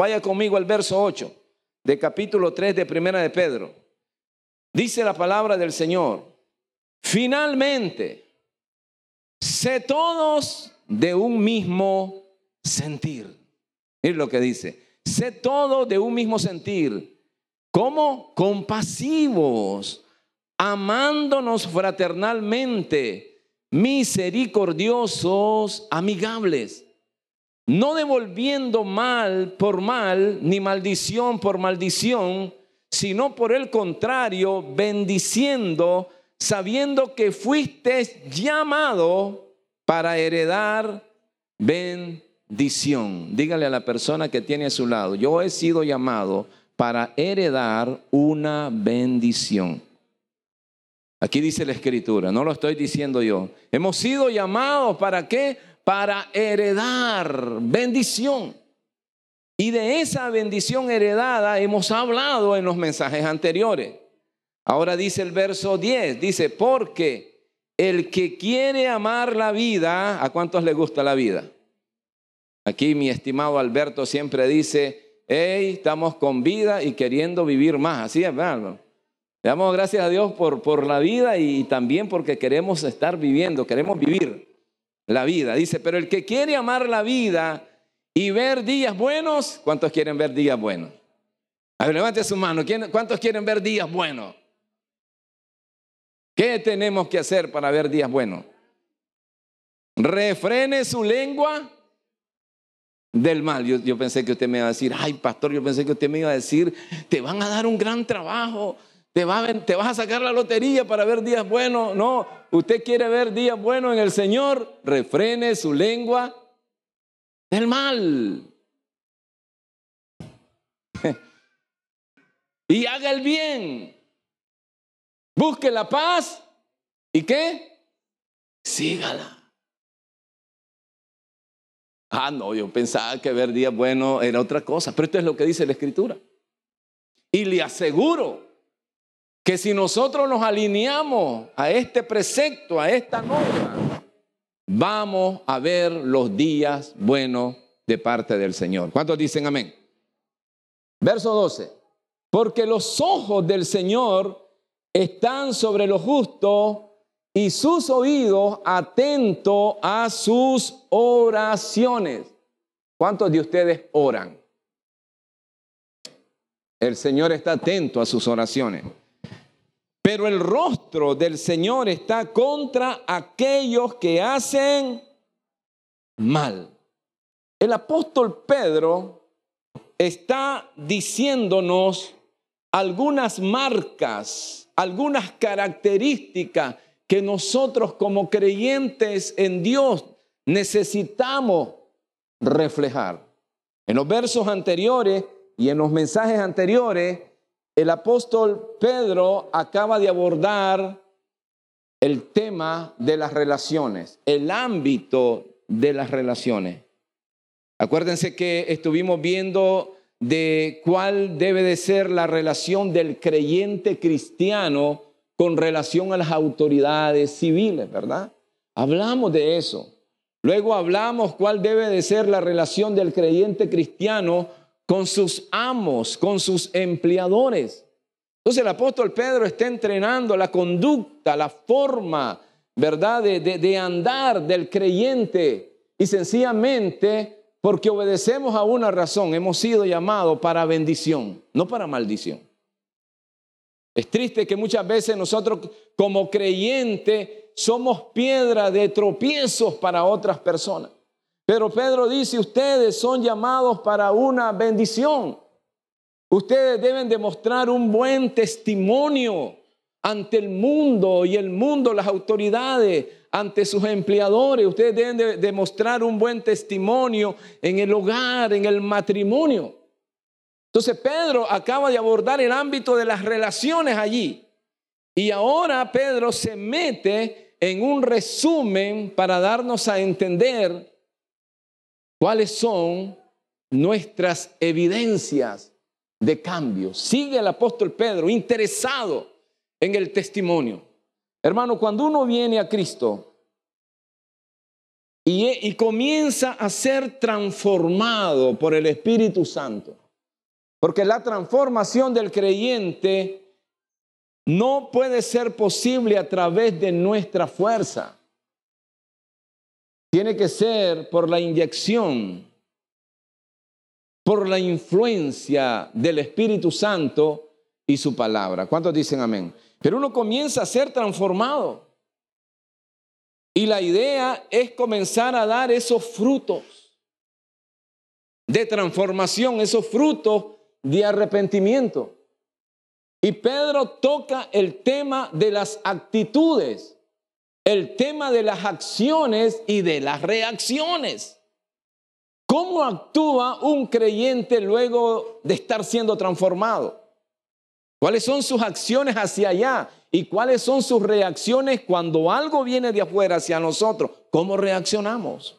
Vaya conmigo al verso 8 de capítulo 3 de Primera de Pedro. Dice la palabra del Señor, finalmente, sé todos de un mismo sentir. Miren lo que dice, sé todos de un mismo sentir, como compasivos, amándonos fraternalmente, misericordiosos, amigables, no devolviendo mal por mal, ni maldición por maldición, sino por el contrario, bendiciendo, sabiendo que fuiste llamado para heredar bendición. Dígale a la persona que tiene a su lado, yo he sido llamado para heredar una bendición. Aquí dice la escritura, no lo estoy diciendo yo. Hemos sido llamados para qué? Para heredar bendición. Y de esa bendición heredada hemos hablado en los mensajes anteriores. Ahora dice el verso 10, dice, porque el que quiere amar la vida, ¿a cuántos le gusta la vida? Aquí mi estimado Alberto siempre dice, hey, estamos con vida y queriendo vivir más. Así es, ¿verdad? Le damos gracias a Dios por, por la vida y también porque queremos estar viviendo, queremos vivir la vida. Dice, pero el que quiere amar la vida y ver días buenos, ¿cuántos quieren ver días buenos? A ver, levante su mano. ¿Cuántos quieren ver días buenos? ¿Qué tenemos que hacer para ver días buenos? Refrene su lengua del mal. Yo, yo, pensé que usted me iba a decir, ay pastor, yo pensé que usted me iba a decir, te van a dar un gran trabajo, te, va te vas a sacar la lotería para ver días buenos. No, usted quiere ver días buenos en el Señor, refrene su lengua del mal. y haga el bien. Busque la paz. ¿Y qué? Sígala. Ah, no, yo pensaba que ver días buenos era otra cosa, pero esto es lo que dice la Escritura. Y le aseguro que si nosotros nos alineamos a este precepto, a esta norma, vamos a ver los días buenos de parte del Señor. ¿Cuántos dicen amén? Verso 12. Porque los ojos del Señor están sobre lo justo y sus oídos atentos a sus oraciones. ¿Cuántos de ustedes oran? El Señor está atento a sus oraciones. Pero el rostro del Señor está contra aquellos que hacen mal. El apóstol Pedro está diciéndonos algunas marcas, algunas características que nosotros como creyentes en Dios necesitamos reflejar. En los versos anteriores y en los mensajes anteriores, el apóstol Pedro acaba de abordar el tema de las relaciones, el ámbito de las relaciones. Acuérdense que estuvimos viendo de cuál debe de ser la relación del creyente cristiano con relación a las autoridades civiles, ¿verdad? Hablamos de eso. Luego hablamos cuál debe de ser la relación del creyente cristiano con sus amos, con sus empleadores. Entonces el apóstol Pedro está entrenando la conducta, la forma, ¿verdad?, de, andar del creyente. Y sencillamente, porque obedecemos a una razón, hemos sido llamados para bendición, no para maldición. Es triste que muchas veces nosotros como creyentes somos piedra de tropiezos para otras personas. Pero Pedro dice, ustedes son llamados para una bendición. Ustedes deben demostrar un buen testimonio ante el mundo y el mundo, las autoridades, ante sus empleadores. Ustedes deben demostrar un buen testimonio en el hogar, en el matrimonio. Entonces Pedro acaba de abordar el ámbito de las relaciones allí. Y ahora Pedro se mete en un resumen para darnos a entender ¿Cuáles son nuestras evidencias de cambio? Sigue el apóstol Pedro interesado en el testimonio. Hermano, cuando uno viene a Cristo, y, comienza a ser transformado por el Espíritu Santo. Porque la transformación del creyente no puede ser posible a través de nuestra fuerza. Tiene que ser por la inyección, por la influencia del Espíritu Santo y su palabra. ¿Cuántos dicen amén? Pero uno comienza a ser transformado. Y la idea es comenzar a dar esos frutos de transformación, esos frutos de arrepentimiento. Y Pedro toca el tema de las actitudes, el tema de las acciones y de las reacciones. ¿Cómo actúa un creyente luego de estar siendo transformado? ¿Cuáles son sus acciones hacia allá? ¿Y cuáles son sus reacciones cuando algo viene de afuera hacia nosotros? ¿Cómo reaccionamos?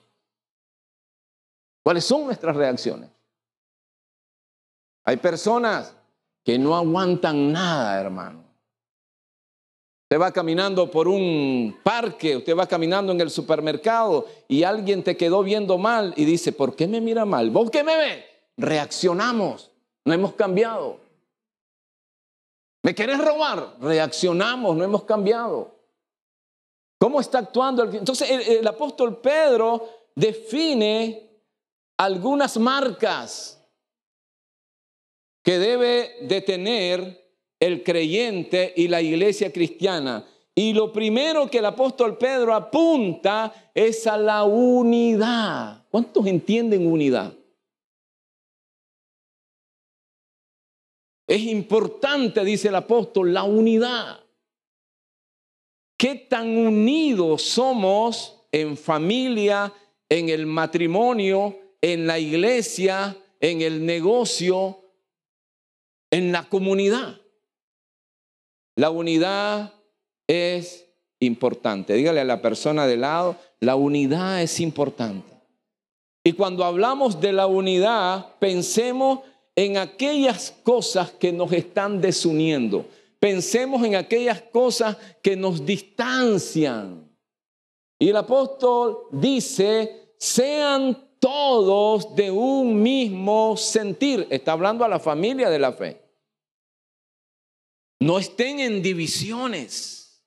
¿Cuáles son nuestras reacciones? Hay personas que no aguantan nada, hermano. Usted va caminando por un parque, usted va caminando en el supermercado y alguien te quedó viendo mal y dice, ¿por qué me mira mal? ¿Vos qué me ves? Reaccionamos, no hemos cambiado. ¿Me querés robar? Reaccionamos, no hemos cambiado. ¿Cómo está actuando? Entonces el, el apóstol Pedro define algunas marcas que debe de tener el creyente y la iglesia cristiana. Y lo primero que el apóstol Pedro apunta es a la unidad. ¿Cuántos entienden unidad? Es importante, dice el apóstol, la unidad. ¿Qué tan unidos somos en familia, en el matrimonio, en la iglesia, en el negocio, en la comunidad. La unidad es importante. Dígale a la persona de lado, la unidad es importante. Y cuando hablamos de la unidad, pensemos en aquellas cosas que nos están desuniendo. Pensemos en aquellas cosas que nos distancian. Y el apóstol dice, sean todos de un mismo sentir. Está hablando a la familia de la fe. No estén en divisiones.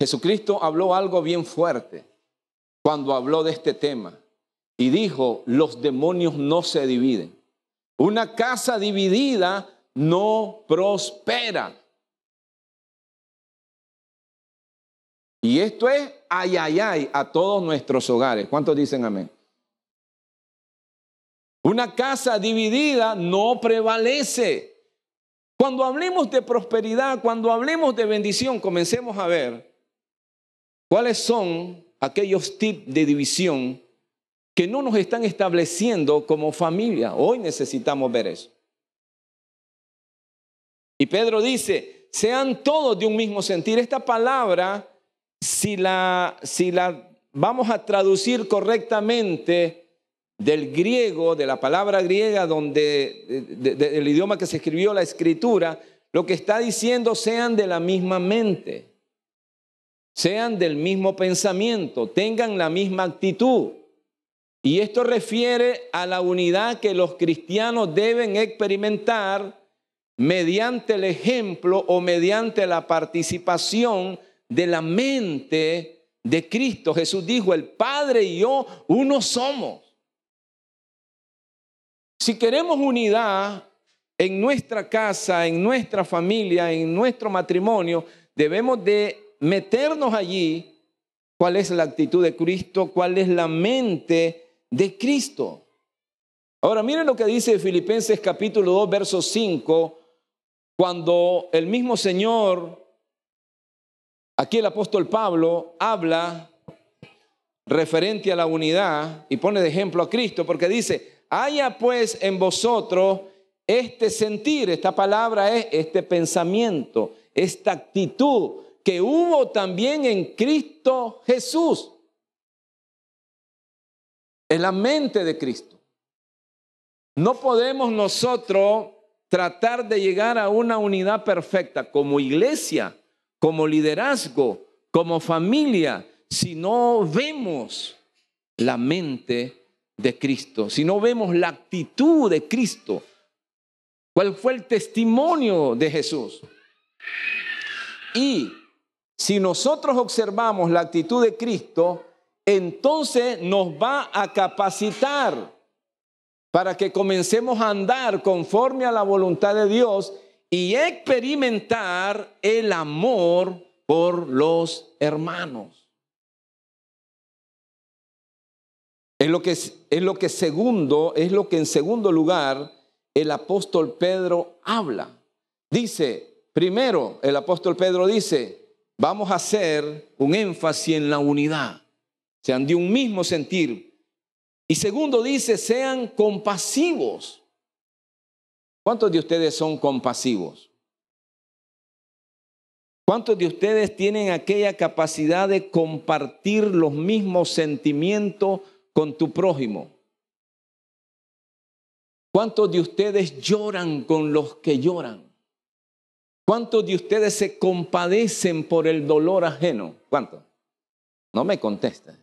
Jesucristo habló algo bien fuerte cuando habló de este tema y dijo, los demonios no se dividen. Una casa dividida no prospera. Y esto es ay, ay, ay a todos nuestros hogares. ¿Cuántos dicen amén? Una casa dividida no prevalece. Cuando hablemos de prosperidad, cuando hablemos de bendición, comencemos a ver cuáles son aquellos tips de división que no nos están estableciendo como familia. Hoy necesitamos ver eso. Y Pedro dice, sean todos de un mismo sentir. Esta palabra, si la, si la vamos a traducir correctamente, del griego, de la palabra griega, donde, del idioma que se escribió la escritura, lo que está diciendo sean de la misma mente, sean del mismo pensamiento, tengan la misma actitud. Y esto refiere a la unidad que los cristianos deben experimentar mediante el ejemplo o mediante la participación de la mente de Cristo. Jesús dijo, el Padre y yo uno somos. Si queremos unidad en nuestra casa, en nuestra familia, en nuestro matrimonio, debemos de meternos allí cuál es la actitud de Cristo, cuál es la mente de Cristo. Ahora miren lo que dice Filipenses capítulo 2, verso 5, cuando el mismo Señor, aquí el apóstol Pablo, habla referente a la unidad y pone de ejemplo a Cristo, porque dice, haya pues en vosotros este sentir, esta palabra es este pensamiento, esta actitud que hubo también en Cristo Jesús, en la mente de Cristo. No podemos nosotros tratar de llegar a una unidad perfecta como iglesia, como liderazgo, como familia, si no vemos la mente de Cristo, si no vemos la actitud de Cristo, cuál fue el testimonio de Jesús. Y si nosotros observamos la actitud de Cristo, entonces nos va a capacitar para que comencemos a andar conforme a la voluntad de Dios y experimentar el amor por los hermanos. Es lo que, es lo que segundo, es lo que en segundo lugar el apóstol Pedro habla. Dice, primero, el apóstol Pedro dice, vamos a hacer un énfasis en la unidad, sean de un mismo sentir. Y segundo dice, sean compasivos. ¿Cuántos de ustedes son compasivos? ¿Cuántos de ustedes tienen aquella capacidad de compartir los mismos sentimientos con tu prójimo? ¿Cuántos de ustedes lloran con los que lloran? ¿Cuántos de ustedes se compadecen por el dolor ajeno? ¿Cuántos? No me contestan.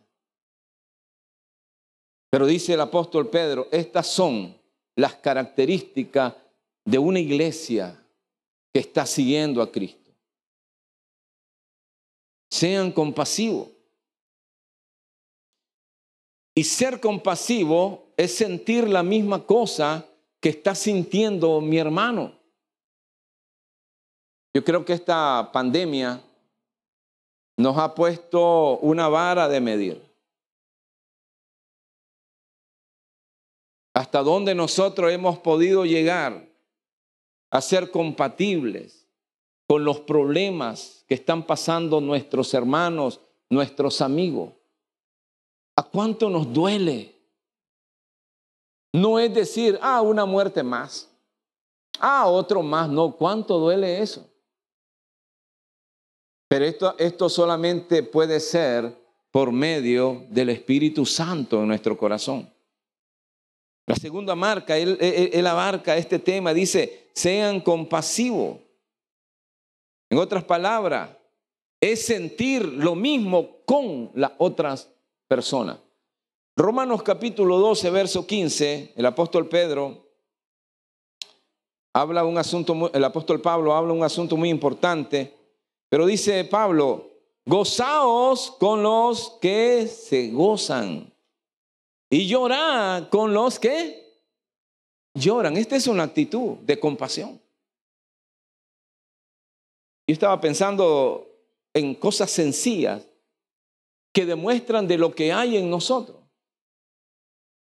Pero dice el apóstol Pedro, estas son las características de una iglesia que está siguiendo a Cristo. Sean compasivos. Y ser compasivo es sentir la misma cosa que está sintiendo mi hermano. Yo creo que esta pandemia nos ha puesto una vara de medir. Hasta dónde nosotros hemos podido llegar a ser compatibles con los problemas que están pasando nuestros hermanos, nuestros amigos. ¿A cuánto nos duele? No es decir, ah, una muerte más. Ah, otro más. No, ¿cuánto duele eso? Pero esto, esto solamente puede ser por medio del Espíritu Santo en nuestro corazón. La segunda marca, él, él, abarca este tema, dice, sean compasivos. En otras palabras, es sentir lo mismo con las otras persona. Romanos capítulo 12, verso 15, el apóstol Pedro habla un asunto, el apóstol Pablo habla un asunto muy importante, pero dice Pablo, gozaos con los que se gozan y llorad con los que lloran. Esta es una actitud de compasión. Yo estaba pensando en cosas sencillas que demuestran de lo que hay en nosotros.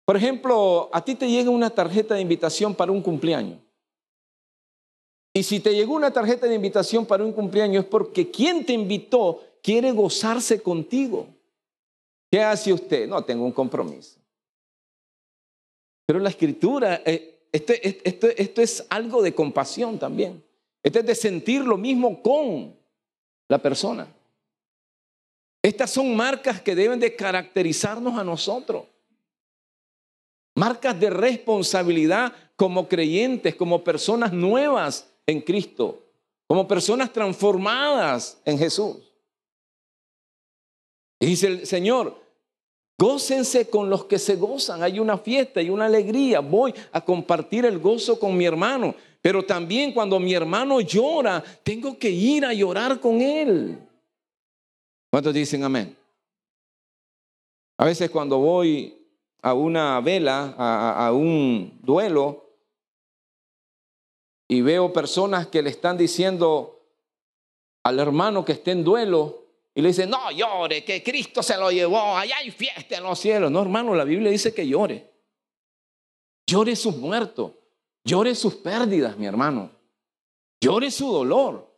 Por ejemplo, a ti te llega una tarjeta de invitación para un cumpleaños. Y si te llegó una tarjeta de invitación para un cumpleaños es porque quien te invitó quiere gozarse contigo. ¿Qué hace usted? No, tengo un compromiso. Pero la escritura, eh, esto, esto, esto es algo de compasión también. Esto es de sentir lo mismo con la persona. Estas son marcas que deben de caracterizarnos a nosotros. Marcas de responsabilidad como creyentes, como personas nuevas en Cristo, como personas transformadas en Jesús. Y dice el Señor, gócense con los que se gozan. Hay una fiesta y una alegría. Voy a compartir el gozo con mi hermano. Pero también cuando mi hermano llora, tengo que ir a llorar con él. ¿Cuántos dicen amén? A veces cuando voy a una vela, a, un duelo, y veo personas que le están diciendo al hermano que esté en duelo, y le dicen, no llore, que Cristo se lo llevó, allá hay fiesta en los cielos. No, hermano, la Biblia dice que llore. Llore sus muertos, llore sus pérdidas, mi hermano. Llore su dolor.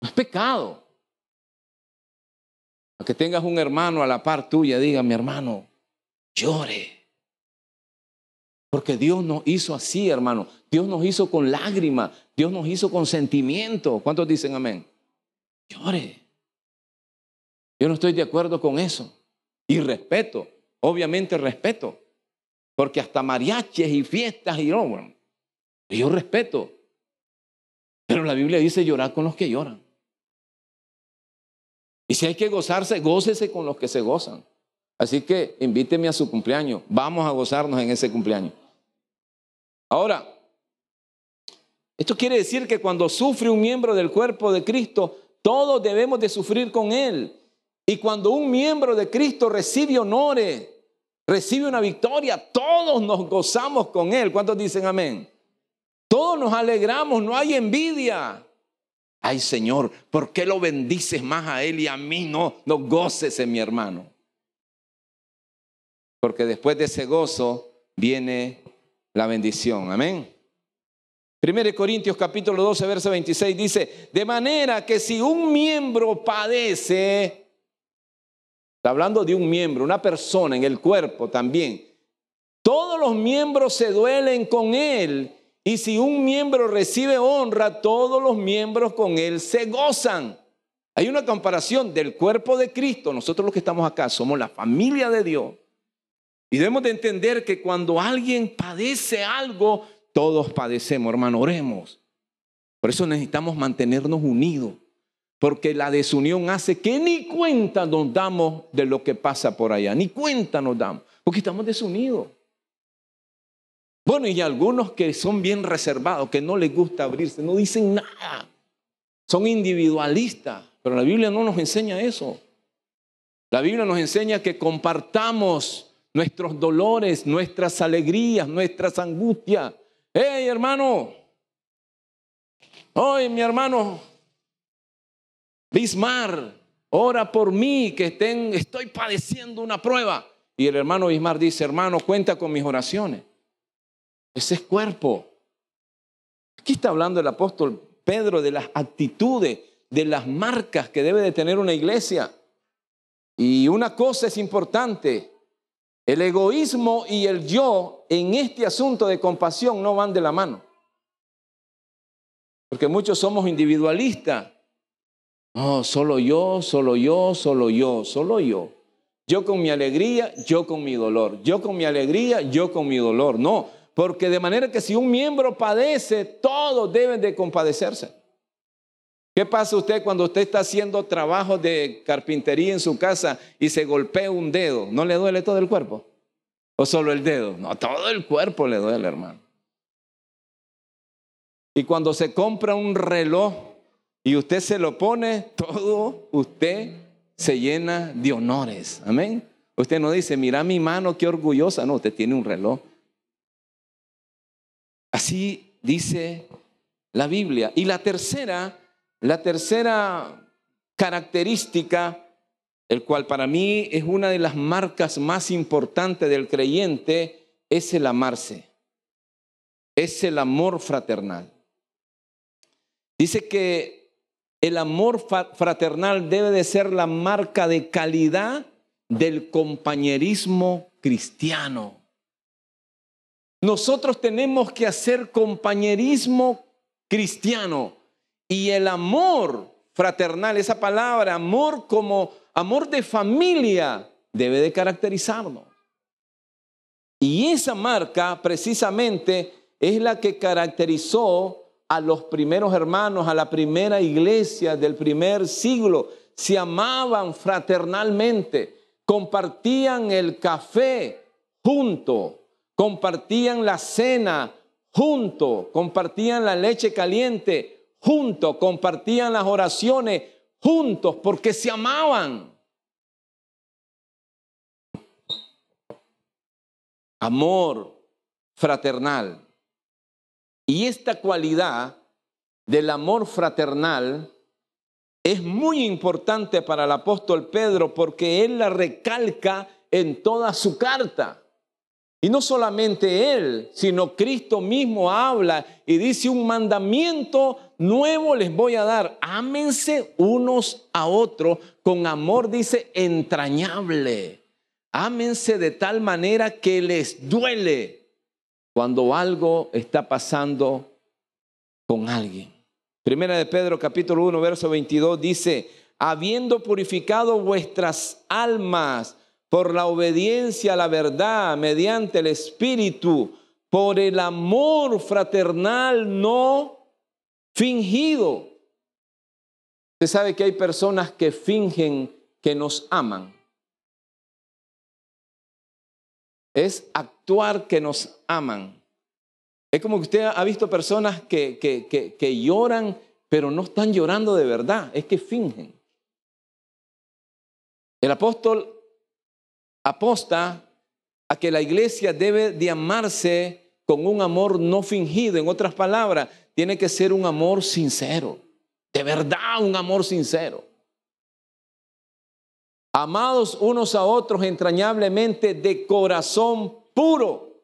No es pecado. A que tengas un hermano a la par tuya, diga, mi hermano, llore. Porque Dios nos hizo así, hermano. Dios nos hizo con lágrimas. Dios nos hizo con sentimiento. ¿Cuántos dicen amén? Llore. Yo no estoy de acuerdo con eso. Y respeto, obviamente respeto. Porque hasta mariaches y fiestas y obras. yo respeto. Pero la Biblia dice llorar con los que lloran. Y si hay que gozarse, gócese con los que se gozan. Así que invíteme a su cumpleaños. Vamos a gozarnos en ese cumpleaños. Ahora, esto quiere decir que cuando sufre un miembro del cuerpo de Cristo, todos debemos de sufrir con él. Y cuando un miembro de Cristo recibe honores, recibe una victoria, todos nos gozamos con él. ¿Cuántos dicen amén? Todos nos alegramos, no hay envidia. Ay Señor, ¿por qué lo bendices más a él y a mí no? No goces en mi hermano. Porque después de ese gozo viene la bendición. Amén. 1 Corintios capítulo 12, verso 26 dice, de manera que si un miembro padece, está hablando de un miembro, una persona en el cuerpo también, todos los miembros se duelen con él y si un miembro recibe honra, todos los miembros con él se gozan. Hay una comparación del cuerpo de Cristo, nosotros los que estamos acá somos la familia de Dios. Y debemos de entender que cuando alguien padece algo, todos padecemos, hermano, oremos. Por eso necesitamos mantenernos unidos, porque la desunión hace que ni cuenta nos damos de lo que pasa por allá, ni cuenta nos damos, porque estamos desunidos. Bueno, y algunos que son bien reservados, que no les gusta abrirse, no dicen nada, son individualistas, pero la Biblia no nos enseña eso. La Biblia nos enseña que compartamos nuestros dolores, nuestras alegrías, nuestras angustias hey hermano, hoy mi hermano Bismar, ora por mí que estén, estoy padeciendo una prueba. Y el hermano Bismar dice, hermano, cuenta con mis oraciones. Ese es cuerpo. Aquí está hablando el apóstol Pedro de las actitudes, de las marcas que debe de tener una iglesia. Y una cosa es importante, el egoísmo y el yo en este asunto de compasión no van de la mano. Porque muchos somos individualistas. No, solo yo, solo yo, solo yo, solo yo. Yo con mi alegría, yo con mi dolor. Yo con mi alegría, yo con mi dolor. No, porque de manera que si un miembro padece, todos deben de compadecerse. ¿Qué pasa usted cuando usted está haciendo trabajo de carpintería en su casa y se golpea un dedo? ¿No le duele todo el cuerpo? ¿O solo el dedo? No, todo el cuerpo le duele, hermano. Y cuando se compra un reloj y usted se lo pone, todo usted se llena de honores. Amén. Usted no dice, mira mi mano, qué orgullosa. No, usted tiene un reloj. Así dice la Biblia. Y la tercera la tercera característica, el cual para mí es una de las marcas más importantes del creyente, es el amarse. Es el amor fraternal. Dice que el amor fraternal debe de ser la marca de calidad del compañerismo cristiano. Nosotros tenemos que hacer compañerismo cristiano. Y el amor fraternal, esa palabra, amor como amor de familia, debe de caracterizarnos. Y esa marca precisamente es la que caracterizó a los primeros hermanos, a la primera iglesia del primer siglo. Se amaban fraternalmente, compartían el café junto, compartían la cena junto, compartían la leche caliente juntos, compartían las oraciones juntos porque se amaban. Amor fraternal. Y esta cualidad del amor fraternal es muy importante para el apóstol Pedro porque él la recalca en toda su carta. Y no solamente él, sino Cristo mismo habla y dice un mandamiento nuevo les voy a dar. Ámense unos a otros con amor, dice, entrañable. Ámense de tal manera que les duele cuando algo está pasando con alguien. Primera de Pedro capítulo 1, verso 22 dice, habiendo purificado vuestras almas por la obediencia a la verdad mediante el Espíritu, por el amor fraternal no fingido. Usted sabe que hay personas que fingen que nos aman. Es actuar que nos aman. Es como que usted ha visto personas que, que, que, que lloran, pero no están llorando de verdad, es que fingen. El apóstol aposta a que la iglesia debe de amarse con un amor no fingido. En otras palabras, tiene que ser un amor sincero. De verdad, un amor sincero. Amados unos a otros entrañablemente de corazón puro.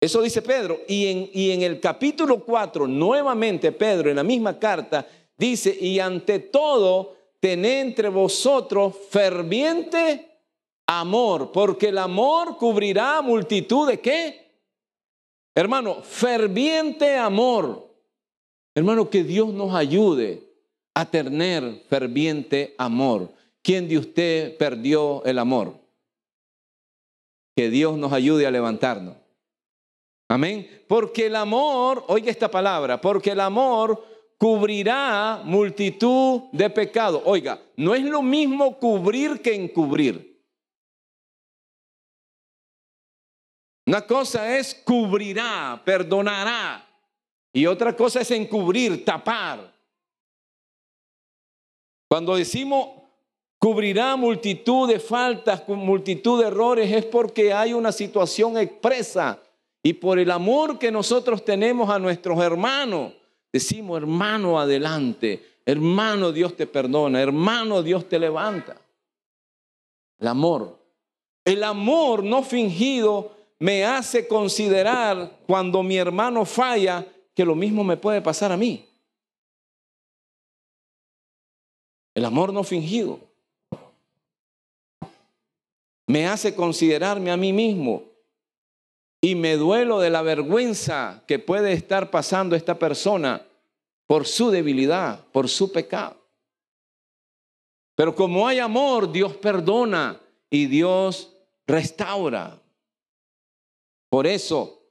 Eso dice Pedro. Y en, y en el capítulo 4, nuevamente Pedro, en la misma carta, dice, y ante todo, tened entre vosotros ferviente amor, porque el amor cubrirá multitud de qué? Hermano, ferviente amor. Hermano, que Dios nos ayude a tener ferviente amor. ¿Quién de usted perdió el amor? Que Dios nos ayude a levantarnos. Amén. Porque el amor, oiga esta palabra, porque el amor cubrirá multitud de pecados. Oiga, no es lo mismo cubrir que encubrir. Una cosa es cubrirá, perdonará. Y otra cosa es encubrir, tapar. Cuando decimos cubrirá multitud de faltas, multitud de errores, es porque hay una situación expresa. Y por el amor que nosotros tenemos a nuestros hermanos, decimos, hermano, adelante. Hermano, Dios te perdona. Hermano, Dios te levanta. El amor. El amor no fingido me hace considerar cuando mi hermano falla que lo mismo me puede pasar a mí. El amor no fingido me hace considerarme a mí mismo y me duelo de la vergüenza que puede estar pasando esta persona por su debilidad, por su pecado. Pero como hay amor, Dios perdona y Dios restaura. Por eso,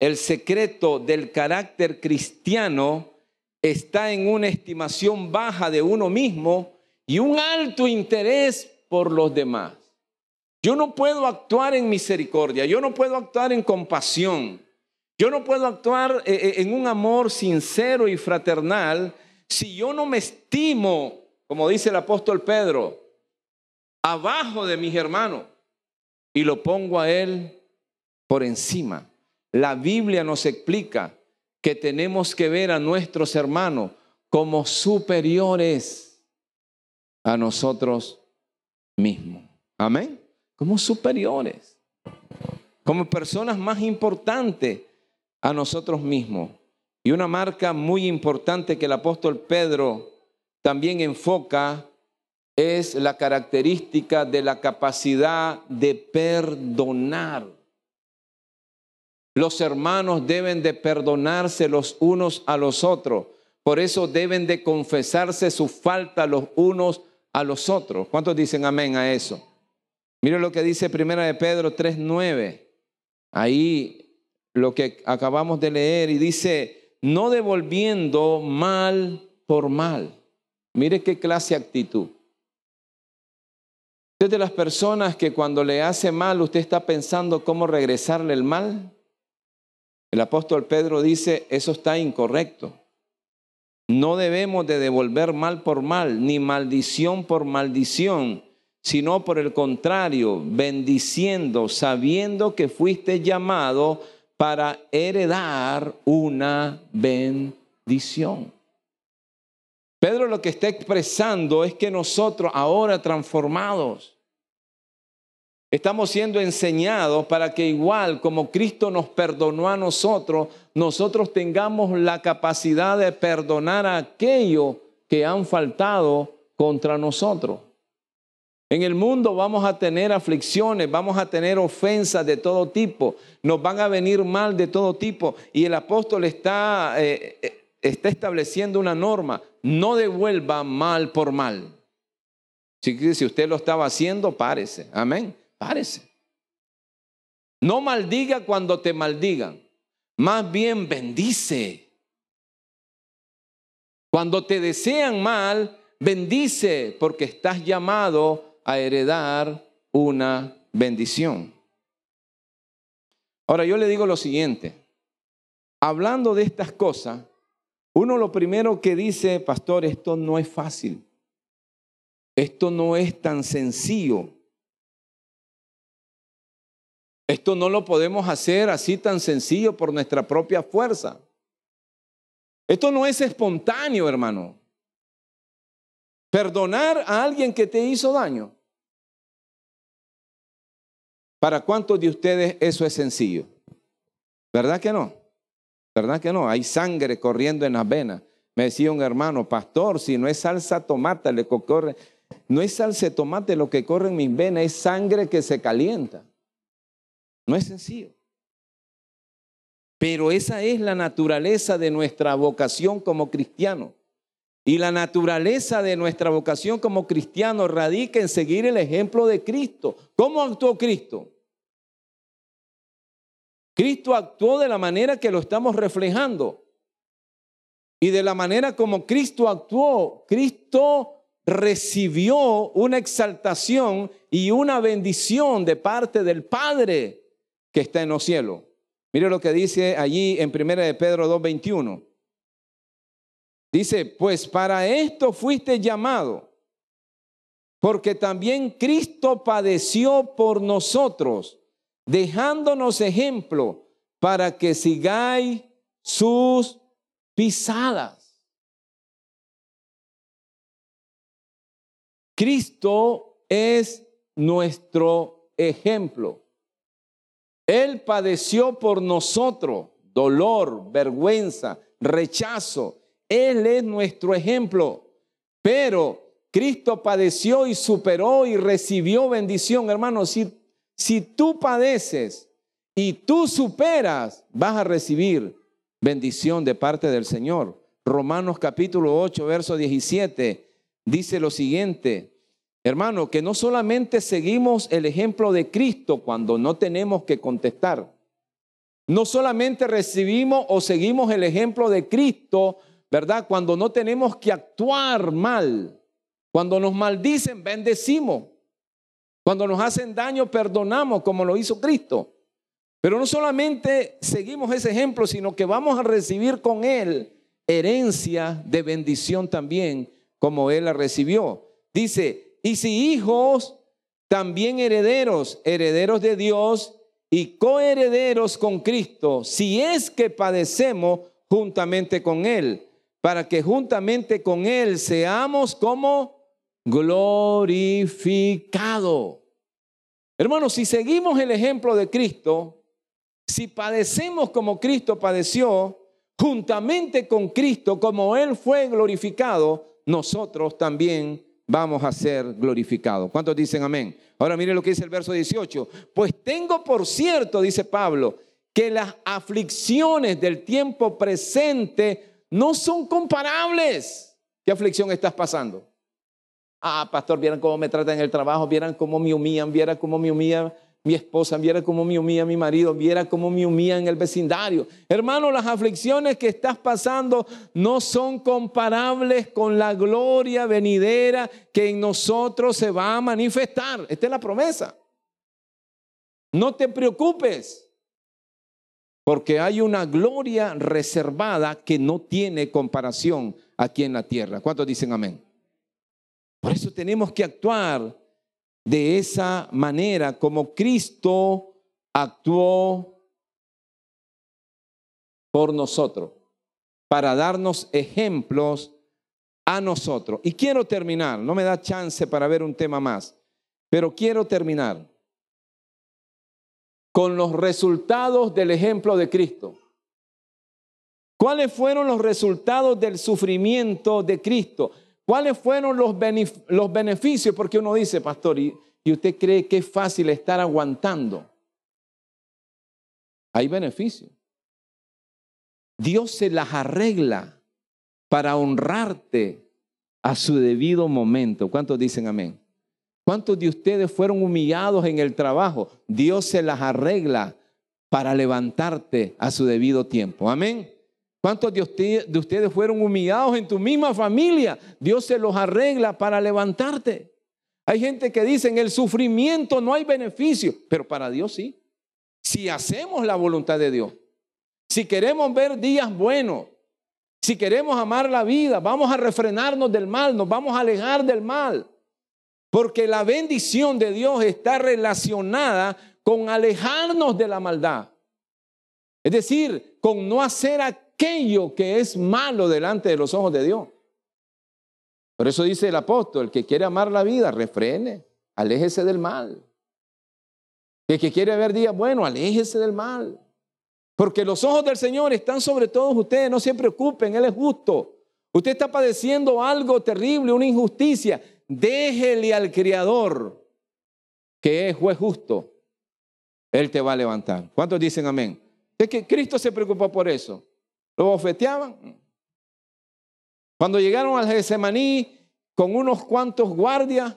el secreto del carácter cristiano está en una estimación baja de uno mismo y un alto interés por los demás. Yo no puedo actuar en misericordia, yo no puedo actuar en compasión, yo no puedo actuar eh, eh, en un amor sincero y fraternal si yo no me estimo, como dice el apóstol Pedro, abajo de mis hermanos y lo pongo a él por encima. La Biblia nos explica que tenemos que ver a nuestros hermanos como superiores a nosotros mismos. Amén. Como superiores. Como personas más importantes a nosotros mismos. Y una marca muy importante que el apóstol Pedro también enfoca es la característica de la capacidad de perdonar. Los hermanos deben de perdonarse los unos a los otros. Por eso deben de confesarse su falta los unos a los otros. ¿Cuántos dicen amén a eso? Mire lo que dice Primera de Pedro 3:9. Ahí lo que acabamos de leer y dice, no devolviendo mal por mal. Mire qué clase de actitud. Usted de las personas que cuando le hace mal usted está pensando cómo regresarle el mal. El apóstol Pedro dice, eso está incorrecto. No debemos de devolver mal por mal, ni maldición por maldición, sino por el contrario, bendiciendo, sabiendo que fuiste llamado para heredar una bendición. Pedro lo que está expresando es que nosotros ahora transformados, Estamos siendo enseñados para que igual como Cristo nos perdonó a nosotros, nosotros tengamos la capacidad de perdonar a aquellos que han faltado contra nosotros. En el mundo vamos a tener aflicciones, vamos a tener ofensas de todo tipo, nos van a venir mal de todo tipo y el apóstol está, eh, eh, está estableciendo una norma, no devuelva mal por mal. Si, si usted lo estaba haciendo, párese. Amén. Párese. No maldiga cuando te maldigan. Más bien bendice. Cuando te desean mal, bendice porque estás llamado a heredar una bendición. Ahora yo le digo lo siguiente, hablando de estas cosas, uno lo primero que dice, pastor, esto no es fácil, esto no es tan sencillo, esto no lo podemos hacer así tan sencillo por nuestra propia fuerza. Esto no es espontáneo, hermano. Perdonar a alguien que te hizo daño. ¿Para cuántos de ustedes eso es sencillo? ¿Verdad que no? ¿Verdad que no? Hay sangre corriendo en las venas. Me decía un hermano, pastor, si no es salsa tomate, le corre, no es salsa tomate lo que corre en mis venas, es sangre que se calienta. No es sencillo. Pero esa es la naturaleza de nuestra vocación como cristiano. Y la naturaleza de nuestra vocación como cristiano radica en seguir el ejemplo de Cristo. ¿Cómo actuó Cristo? Cristo actuó de la manera que lo estamos reflejando. Y de la manera como Cristo actuó, Cristo recibió una exaltación y una bendición de parte del Padre que está en los cielos. Mire lo que dice allí en 1 de Pedro 2:21. Dice, pues para esto fuiste llamado, porque también Cristo padeció por nosotros dejándonos ejemplo para que sigáis sus pisadas. Cristo es nuestro ejemplo. Él padeció por nosotros dolor, vergüenza, rechazo. Él es nuestro ejemplo. Pero Cristo padeció y superó y recibió bendición, hermanos. Si si tú padeces y tú superas, vas a recibir bendición de parte del Señor. Romanos capítulo 8, verso 17 dice lo siguiente, hermano, que no solamente seguimos el ejemplo de Cristo cuando no tenemos que contestar, no solamente recibimos o seguimos el ejemplo de Cristo, ¿verdad? Cuando no tenemos que actuar mal, cuando nos maldicen, bendecimos. Cuando nos hacen daño, perdonamos como lo hizo Cristo. Pero no solamente seguimos ese ejemplo, sino que vamos a recibir con Él herencia de bendición también, como Él la recibió. Dice, y si hijos, también herederos, herederos de Dios y coherederos con Cristo, si es que padecemos juntamente con Él, para que juntamente con Él seamos como glorificado. Hermanos, si seguimos el ejemplo de Cristo, si padecemos como Cristo padeció, juntamente con Cristo, como Él fue glorificado, nosotros también vamos a ser glorificados. ¿Cuántos dicen amén? Ahora mire lo que dice el verso 18. Pues tengo por cierto, dice Pablo, que las aflicciones del tiempo presente no son comparables. ¿Qué aflicción estás pasando? Ah, pastor, vieran cómo me tratan en el trabajo, vieran cómo me humillan, vieran cómo me humilla mi esposa, vieran cómo me humilla mi marido, vieran cómo me humilla en el vecindario. Hermano, las aflicciones que estás pasando no son comparables con la gloria venidera que en nosotros se va a manifestar. Esta es la promesa. No te preocupes, porque hay una gloria reservada que no tiene comparación aquí en la tierra. ¿Cuántos dicen amén? Por eso tenemos que actuar de esa manera como Cristo actuó por nosotros, para darnos ejemplos a nosotros. Y quiero terminar, no me da chance para ver un tema más, pero quiero terminar con los resultados del ejemplo de Cristo. ¿Cuáles fueron los resultados del sufrimiento de Cristo? ¿Cuáles fueron los, beneficios? Porque uno dice, pastor, ¿y, usted cree que es fácil estar aguantando? Hay beneficios. Dios se las arregla para honrarte a su debido momento. ¿Cuántos dicen amén? ¿Cuántos de ustedes fueron humillados en el trabajo? Dios se las arregla para levantarte a su debido tiempo. Amén. ¿Cuántos de, ustedes fueron humillados en tu misma familia? Dios se los arregla para levantarte. Hay gente que dice, en el sufrimiento no hay beneficio, pero para Dios sí. Si hacemos la voluntad de Dios, si queremos ver días buenos, si queremos amar la vida, vamos a refrenarnos del mal, nos vamos a alejar del mal. Porque la bendición de Dios está relacionada con alejarnos de la maldad. Es decir, con no hacer aquello que es malo delante de los ojos de Dios. Por eso dice el apóstol, el que quiere amar la vida, refrene, aléjese del mal. El que quiere ver días buenos, aléjese del mal. Porque los ojos del Señor están sobre todos ustedes, no se preocupen, Él es justo. Usted está padeciendo algo terrible, una injusticia. Déjele al Creador, que es justo. Él te va a levantar. ¿Cuántos dicen amén? Es que Cristo se preocupó por eso. Lo bofeteaban. Cuando llegaron al Getsemaní con unos cuantos guardias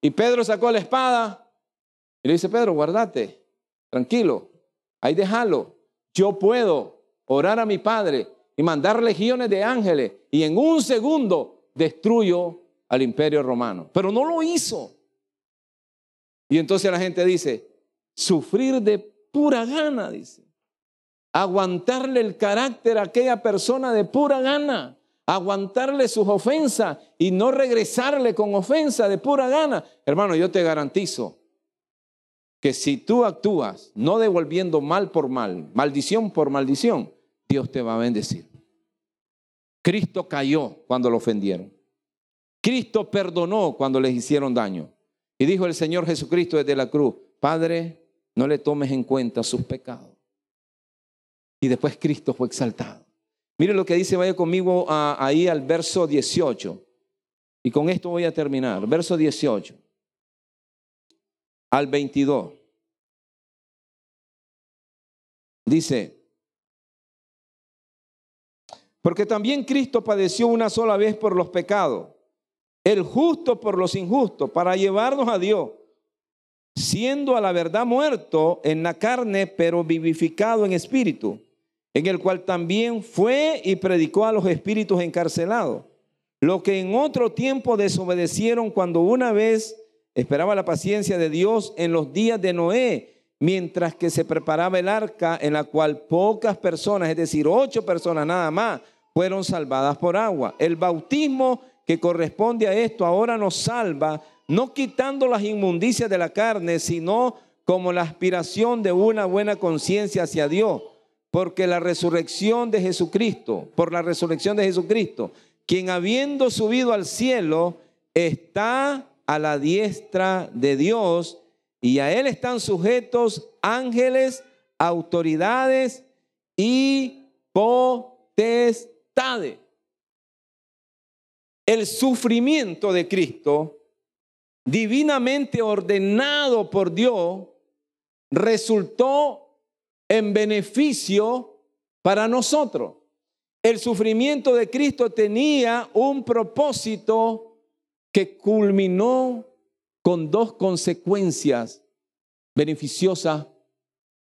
y Pedro sacó la espada y le dice, Pedro, guardate, tranquilo, ahí déjalo. Yo puedo orar a mi Padre y mandar legiones de ángeles y en un segundo destruyo al imperio romano. Pero no lo hizo. Y entonces la gente dice, sufrir de pura gana, dice. Aguantarle el carácter a aquella persona de pura gana. Aguantarle sus ofensas y no regresarle con ofensa de pura gana. Hermano, yo te garantizo que si tú actúas no devolviendo mal por mal, maldición por maldición, Dios te va a bendecir. Cristo cayó cuando lo ofendieron. Cristo perdonó cuando les hicieron daño. Y dijo el Señor Jesucristo desde la cruz, Padre, no le tomes en cuenta sus pecados. Y después Cristo fue exaltado. Mire lo que dice, vaya conmigo ahí al verso 18. Y con esto voy a terminar. Verso 18 al 22. Dice, porque también Cristo padeció una sola vez por los pecados, el justo por los injustos, para llevarnos a Dios, siendo a la verdad muerto en la carne, pero vivificado en espíritu, en el cual también fue y predicó a los espíritus encarcelados, lo que en otro tiempo desobedecieron cuando una vez Esperaba la paciencia de Dios en los días de Noé, mientras que se preparaba el arca en la cual pocas personas, es decir, ocho personas nada más, fueron salvadas por agua. El bautismo que corresponde a esto ahora nos salva, no quitando las inmundicias de la carne, sino como la aspiración de una buena conciencia hacia Dios. Porque la resurrección de Jesucristo, por la resurrección de Jesucristo, quien habiendo subido al cielo, está a la diestra de Dios y a Él están sujetos ángeles, autoridades y potestades. El sufrimiento de Cristo, divinamente ordenado por Dios, resultó en beneficio para nosotros. El sufrimiento de Cristo tenía un propósito que culminó con dos consecuencias beneficiosas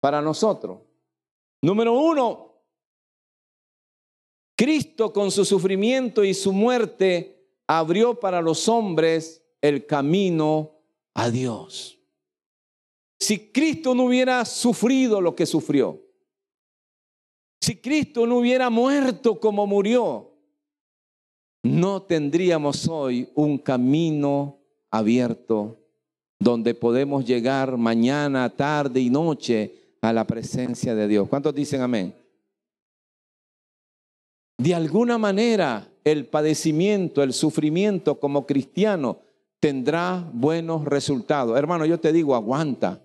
para nosotros. Número uno, Cristo con su sufrimiento y su muerte abrió para los hombres el camino a Dios. Si Cristo no hubiera sufrido lo que sufrió, si Cristo no hubiera muerto como murió, no tendríamos hoy un camino abierto donde podemos llegar mañana, tarde y noche a la presencia de Dios. ¿Cuántos dicen amén? De alguna manera el padecimiento, el sufrimiento como cristiano tendrá buenos resultados. Hermano, yo te digo, aguanta,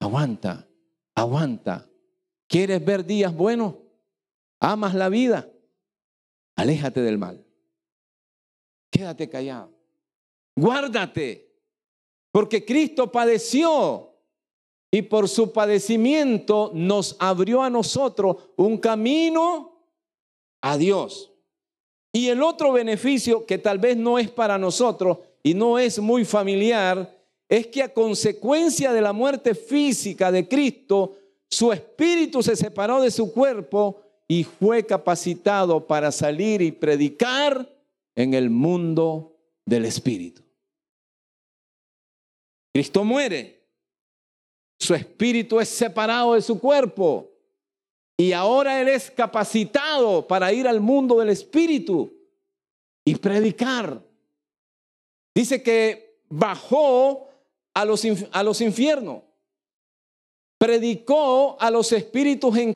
aguanta, aguanta. ¿Quieres ver días buenos? ¿Amas la vida? Aléjate del mal quédate callado. Guárdate, porque Cristo padeció y por su padecimiento nos abrió a nosotros un camino a Dios. Y el otro beneficio que tal vez no es para nosotros y no es muy familiar, es que a consecuencia de la muerte física de Cristo, su espíritu se separó de su cuerpo y fue capacitado para salir y predicar en el mundo del Espíritu. Cristo muere. Su espíritu es separado de su cuerpo. Y ahora Él es capacitado para ir al mundo del espíritu y predicar. Dice que bajó a los, a los infiernos. Predicó a los espíritus en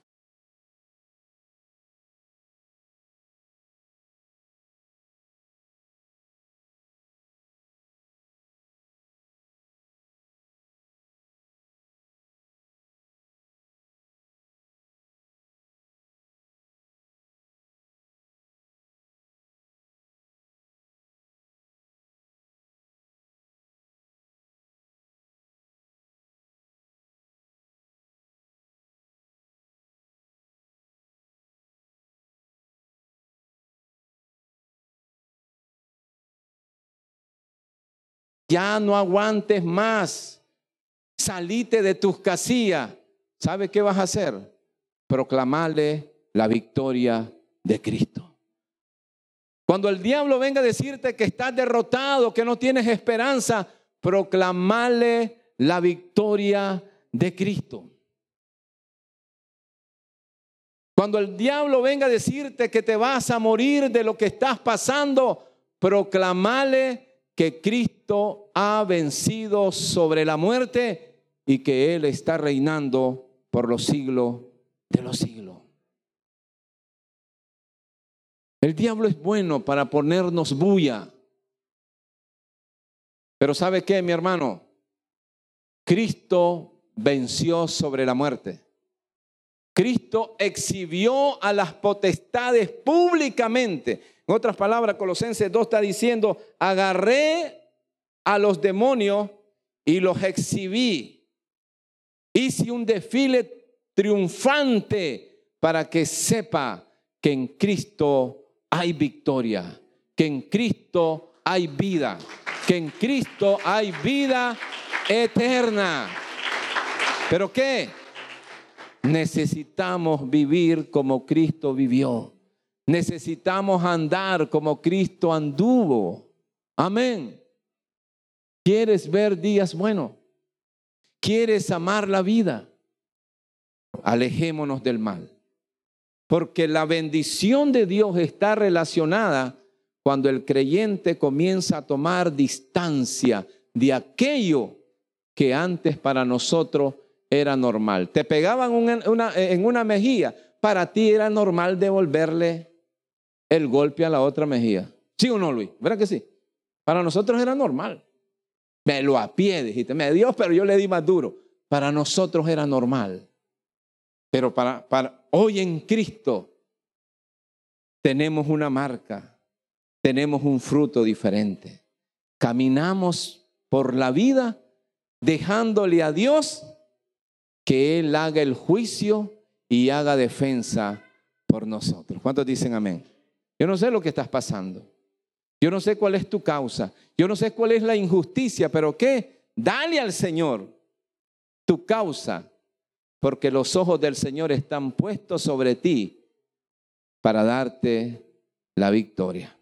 Ya no aguantes más. Salite de tus casillas. ¿Sabe qué vas a hacer? Proclamarle la victoria de Cristo. Cuando el diablo venga a decirte que estás derrotado, que no tienes esperanza, proclamarle la victoria de Cristo. Cuando el diablo venga a decirte que te vas a morir de lo que estás pasando, proclamale que Cristo ha vencido sobre la muerte y que Él está reinando por los siglos de los siglos. El diablo es bueno para ponernos bulla. Pero ¿sabe qué, mi hermano? Cristo venció sobre la muerte. Cristo exhibió a las potestades públicamente. En otras palabras, Colosenses 2 está diciendo, agarré a los demonios y los exhibí. Hice un desfile triunfante para que sepa que en Cristo hay victoria, que en Cristo hay vida, que en Cristo hay vida eterna. ¿Pero qué? Necesitamos vivir como Cristo vivió. Necesitamos andar como Cristo anduvo. Amén. ¿Quieres ver días buenos? ¿Quieres amar la vida? Alejémonos del mal. Porque la bendición de Dios está relacionada cuando el creyente comienza a tomar distancia de aquello que antes para nosotros era normal. Te pegaban en una mejilla, para ti era normal devolverle el golpe a la otra mejilla. ¿Sí o no, Luis? ¿Verdad que sí? Para nosotros era normal. Me lo a pie, dijiste, me dio, pero yo le di más duro. Para nosotros era normal. Pero para, para hoy en Cristo tenemos una marca, tenemos un fruto diferente. Caminamos por la vida dejándole a Dios que Él haga el juicio y haga defensa por nosotros. ¿Cuántos dicen amén? Yo no sé lo que estás pasando. Yo no sé cuál es tu causa. Yo no sé cuál es la injusticia, pero ¿qué? Dale al Señor tu causa, porque los ojos del Señor están puestos sobre ti para darte la victoria.